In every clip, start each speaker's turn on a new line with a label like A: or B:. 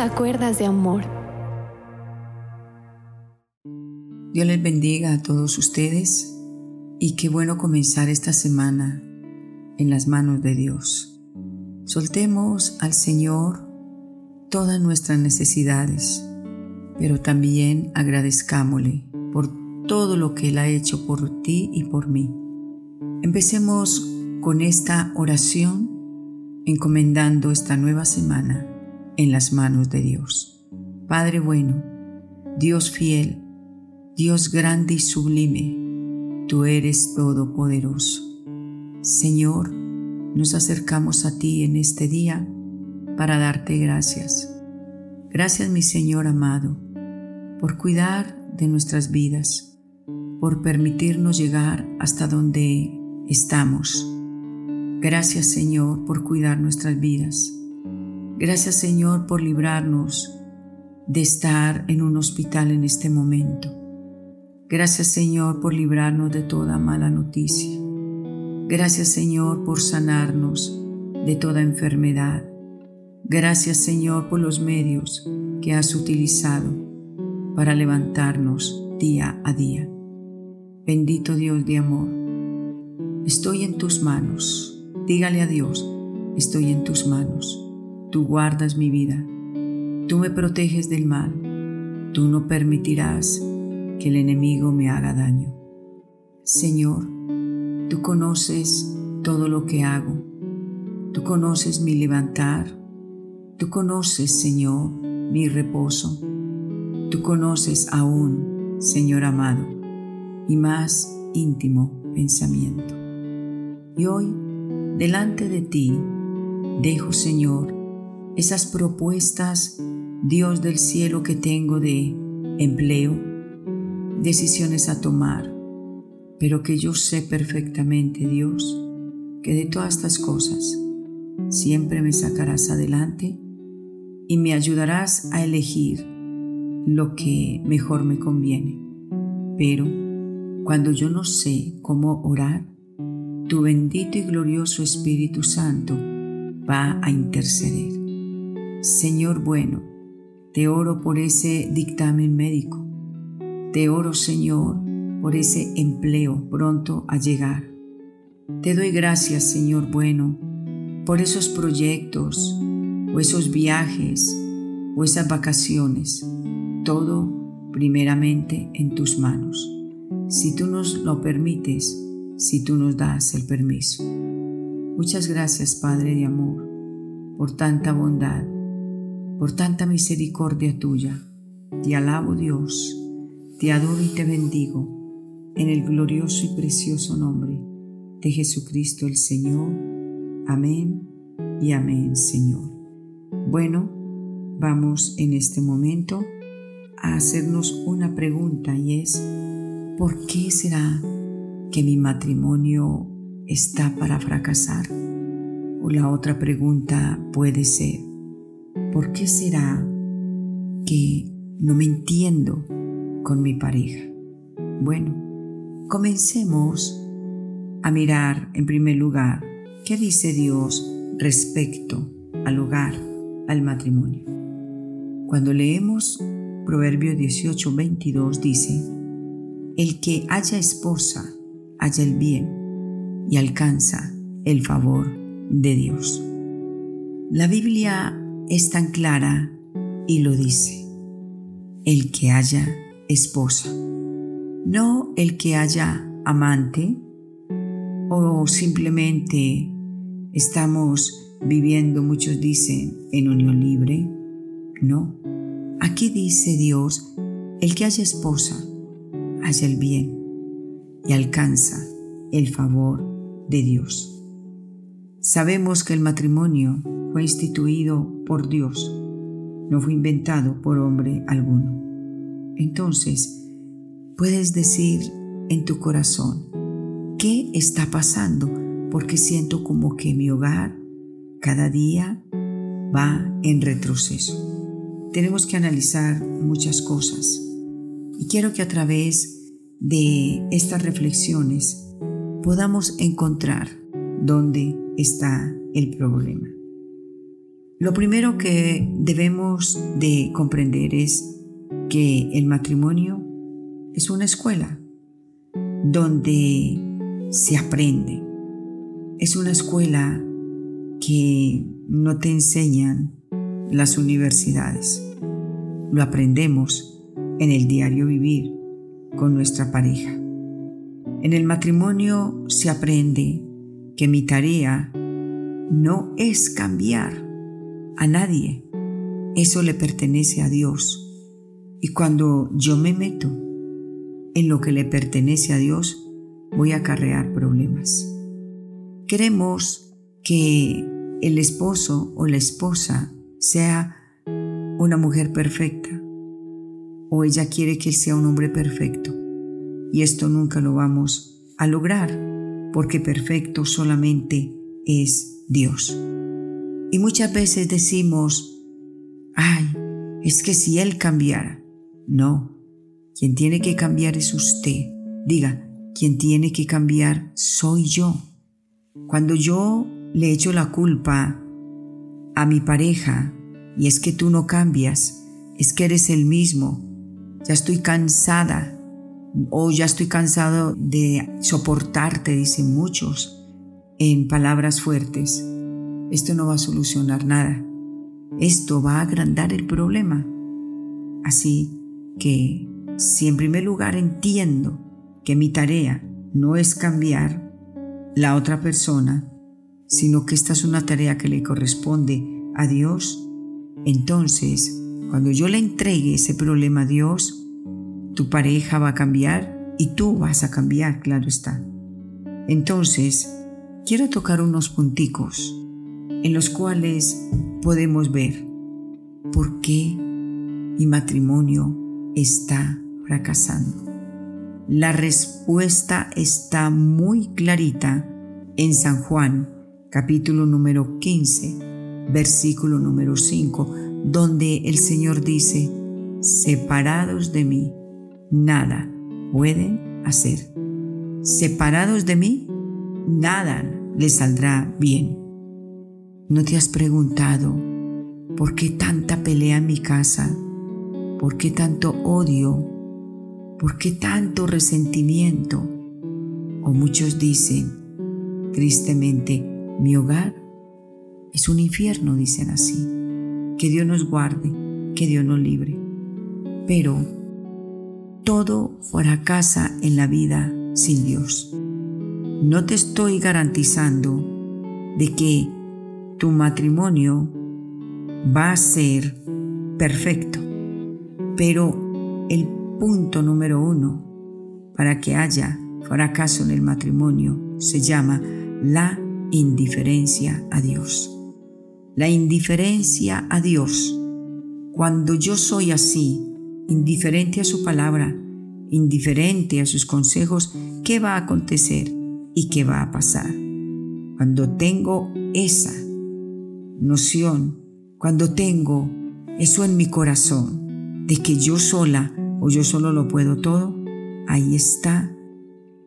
A: a Cuerdas de Amor.
B: Dios les bendiga a todos ustedes y qué bueno comenzar esta semana en las manos de Dios. Soltemos al Señor todas nuestras necesidades, pero también agradezcámosle por todo lo que Él ha hecho por ti y por mí. Empecemos con esta oración encomendando esta nueva semana en las manos de Dios. Padre bueno, Dios fiel, Dios grande y sublime, tú eres todopoderoso. Señor, nos acercamos a ti en este día para darte gracias. Gracias mi Señor amado, por cuidar de nuestras vidas, por permitirnos llegar hasta donde estamos. Gracias Señor por cuidar nuestras vidas. Gracias Señor por librarnos de estar en un hospital en este momento. Gracias Señor por librarnos de toda mala noticia. Gracias Señor por sanarnos de toda enfermedad. Gracias Señor por los medios que has utilizado para levantarnos día a día. Bendito Dios de amor, estoy en tus manos. Dígale a Dios, estoy en tus manos. Tú guardas mi vida. Tú me proteges del mal. Tú no permitirás que el enemigo me haga daño. Señor, tú conoces todo lo que hago. Tú conoces mi levantar. Tú conoces, Señor, mi reposo. Tú conoces aún, Señor amado, mi más íntimo pensamiento. Y hoy, delante de ti, dejo, Señor, esas propuestas, Dios del cielo, que tengo de empleo, decisiones a tomar, pero que yo sé perfectamente, Dios, que de todas estas cosas siempre me sacarás adelante y me ayudarás a elegir lo que mejor me conviene. Pero cuando yo no sé cómo orar, tu bendito y glorioso Espíritu Santo va a interceder. Señor bueno, te oro por ese dictamen médico. Te oro, Señor, por ese empleo pronto a llegar. Te doy gracias, Señor bueno, por esos proyectos o esos viajes o esas vacaciones. Todo primeramente en tus manos. Si tú nos lo permites, si tú nos das el permiso. Muchas gracias, Padre de amor, por tanta bondad por tanta misericordia tuya. Te alabo Dios, te adoro y te bendigo en el glorioso y precioso nombre de Jesucristo el Señor. Amén y amén Señor. Bueno, vamos en este momento a hacernos una pregunta y es, ¿por qué será que mi matrimonio está para fracasar? O la otra pregunta puede ser, ¿por qué será que no me entiendo con mi pareja? Bueno, comencemos a mirar en primer lugar qué dice Dios respecto al hogar, al matrimonio. Cuando leemos Proverbio 18, 22 dice, el que haya esposa, haya el bien y alcanza el favor de Dios. La Biblia es tan clara y lo dice. El que haya esposa, no el que haya amante o simplemente estamos viviendo, muchos dicen, en unión libre. No, aquí dice Dios, el que haya esposa, haya el bien y alcanza el favor de Dios. Sabemos que el matrimonio fue instituido por Dios, no fue inventado por hombre alguno. Entonces, puedes decir en tu corazón, ¿qué está pasando? Porque siento como que mi hogar cada día va en retroceso. Tenemos que analizar muchas cosas y quiero que a través de estas reflexiones podamos encontrar dónde está el problema. Lo primero que debemos de comprender es que el matrimonio es una escuela donde se aprende. Es una escuela que no te enseñan las universidades. Lo aprendemos en el diario vivir con nuestra pareja. En el matrimonio se aprende que mi tarea no es cambiar a nadie. Eso le pertenece a Dios. Y cuando yo me meto en lo que le pertenece a Dios, voy a acarrear problemas. Queremos que el esposo o la esposa sea una mujer perfecta o ella quiere que sea un hombre perfecto. Y esto nunca lo vamos a lograr porque perfecto solamente es Dios. Y muchas veces decimos, ay, es que si Él cambiara. No, quien tiene que cambiar es usted. Diga, quien tiene que cambiar soy yo. Cuando yo le echo la culpa a mi pareja y es que tú no cambias, es que eres el mismo, ya estoy cansada o ya estoy cansado de soportarte, dicen muchos en palabras fuertes. Esto no va a solucionar nada. Esto va a agrandar el problema. Así que si en primer lugar entiendo que mi tarea no es cambiar la otra persona, sino que esta es una tarea que le corresponde a Dios, entonces cuando yo le entregue ese problema a Dios, tu pareja va a cambiar y tú vas a cambiar, claro está. Entonces, quiero tocar unos punticos en los cuales podemos ver por qué mi matrimonio está fracasando. La respuesta está muy clarita en San Juan, capítulo número 15, versículo número 5, donde el Señor dice, separados de mí, nada pueden hacer. Separados de mí, nada les saldrá bien. ¿No te has preguntado por qué tanta pelea en mi casa? ¿Por qué tanto odio? ¿Por qué tanto resentimiento? O muchos dicen, tristemente, mi hogar es un infierno, dicen así. Que Dios nos guarde, que Dios nos libre. Pero todo fracasa en la vida sin Dios. No te estoy garantizando de que tu matrimonio va a ser perfecto. Pero el punto número uno para que haya fracaso en el matrimonio se llama la indiferencia a Dios. La indiferencia a Dios. Cuando yo soy así, indiferente a su palabra, indiferente a sus consejos, ¿qué va a acontecer y qué va a pasar? Cuando tengo esa noción, cuando tengo eso en mi corazón, de que yo sola o yo solo lo puedo todo, ahí está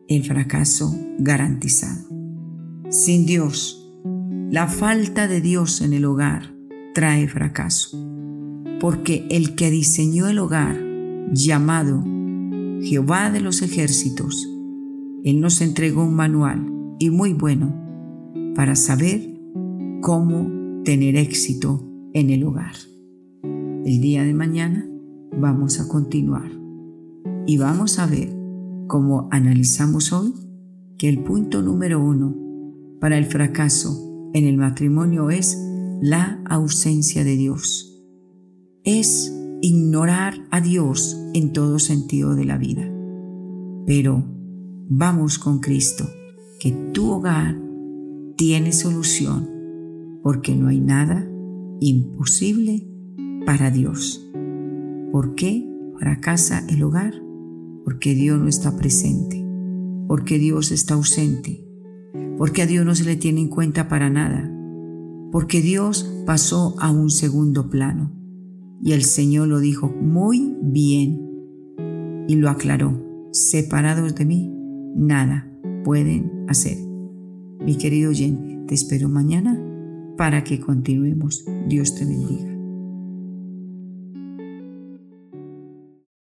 B: el fracaso garantizado. Sin Dios, la falta de Dios en el hogar trae fracaso, porque el que diseñó el hogar, llamado Jehová de los ejércitos, Él nos entregó un manual y muy bueno para saber cómo tener éxito en el hogar. El día de mañana vamos a continuar y vamos a ver cómo analizamos hoy que el punto número uno para el fracaso en el matrimonio es la ausencia de Dios. Es ignorar a Dios en todo sentido de la vida. Pero vamos con Cristo, que tu hogar tiene solución porque no hay nada imposible para Dios. ¿Por qué fracasa el hogar? Porque Dios no está presente, porque Dios está ausente, porque a Dios no se le tiene en cuenta para nada, porque Dios pasó a un segundo plano. Y el Señor lo dijo muy bien y lo aclaró. Separados de mí, nada pueden hacer. Mi querido oyente, te espero mañana para que continuemos. Dios te bendiga.